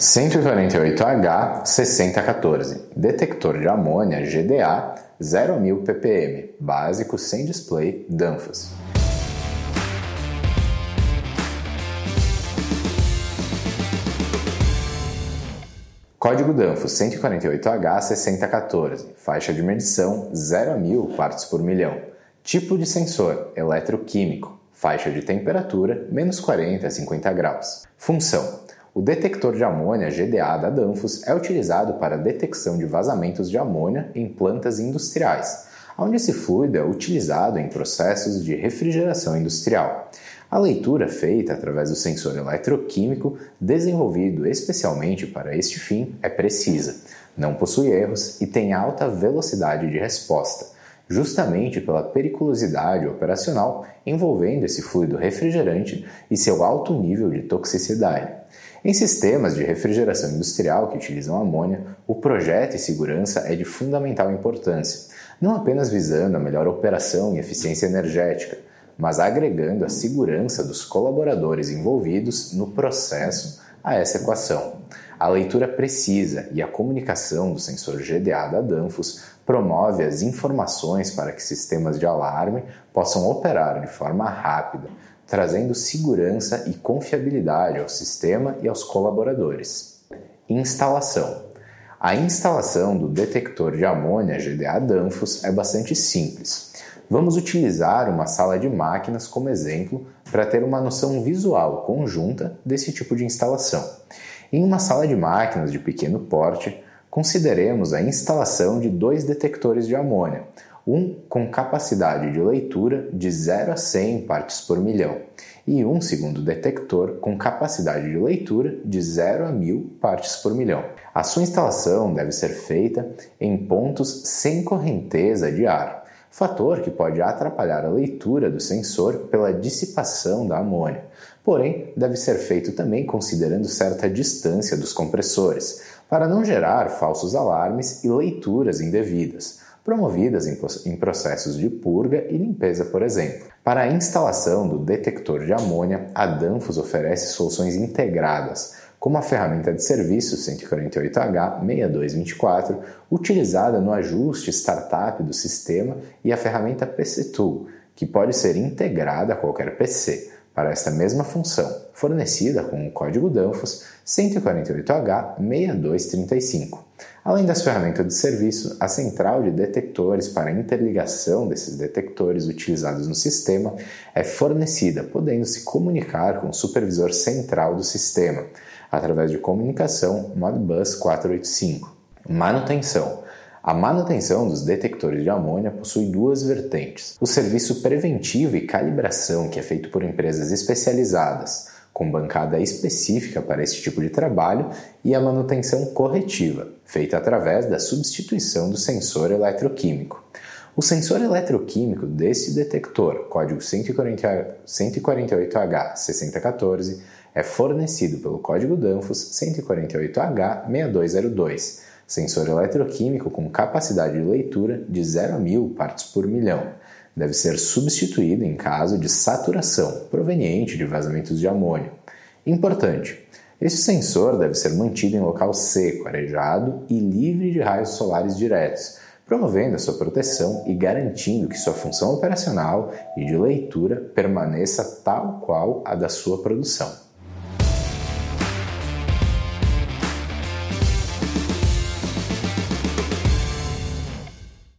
148H 6014, detector de amônia GDA 0.000 ppm, básico sem display Danfoss. Código Danfoss 148H 6014, faixa de medição 0 a 1000 partes por milhão. Tipo de sensor eletroquímico, faixa de temperatura menos 40 a 50 graus. Função: o detector de amônia GDA da Danfoss é utilizado para a detecção de vazamentos de amônia em plantas industriais, onde esse fluido é utilizado em processos de refrigeração industrial. A leitura feita através do sensor eletroquímico, desenvolvido especialmente para este fim, é precisa, não possui erros e tem alta velocidade de resposta, justamente pela periculosidade operacional envolvendo esse fluido refrigerante e seu alto nível de toxicidade. Em sistemas de refrigeração industrial que utilizam amônia, o projeto e segurança é de fundamental importância, não apenas visando a melhor operação e eficiência energética, mas agregando a segurança dos colaboradores envolvidos no processo a essa equação. A leitura precisa e a comunicação do sensor GDA da Danfoss promove as informações para que sistemas de alarme possam operar de forma rápida, trazendo segurança e confiabilidade ao sistema e aos colaboradores. Instalação: A instalação do detector de amônia GDA Danfoss é bastante simples. Vamos utilizar uma sala de máquinas como exemplo para ter uma noção visual conjunta desse tipo de instalação. Em uma sala de máquinas de pequeno porte, consideremos a instalação de dois detectores de amônia, um com capacidade de leitura de 0 a 100 partes por milhão e um segundo detector com capacidade de leitura de 0 a 1000 partes por milhão. A sua instalação deve ser feita em pontos sem correnteza de ar, fator que pode atrapalhar a leitura do sensor pela dissipação da amônia. Porém, deve ser feito também considerando certa distância dos compressores, para não gerar falsos alarmes e leituras indevidas promovidas em processos de purga e limpeza, por exemplo. Para a instalação do detector de amônia, a Danfoss oferece soluções integradas, como a ferramenta de serviço 148H6224, utilizada no ajuste startup do sistema, e a ferramenta PC Tool, que pode ser integrada a qualquer PC para esta mesma função, fornecida com o código Danfoss 148H6235. Além das ferramentas de serviço, a central de detectores para interligação desses detectores utilizados no sistema é fornecida, podendo se comunicar com o supervisor central do sistema, através de comunicação Modbus 485. Manutenção. A manutenção dos detectores de amônia possui duas vertentes: o serviço preventivo e calibração, que é feito por empresas especializadas, com bancada específica para esse tipo de trabalho, e a manutenção corretiva, feita através da substituição do sensor eletroquímico. O sensor eletroquímico desse detector, código 148H6014, é fornecido pelo código Danfoss 148H6202 sensor eletroquímico com capacidade de leitura de 0 a 1000 partes por milhão. Deve ser substituído em caso de saturação proveniente de vazamentos de amônio. Importante: este sensor deve ser mantido em local seco, arejado e livre de raios solares diretos, promovendo a sua proteção e garantindo que sua função operacional e de leitura permaneça tal qual a da sua produção.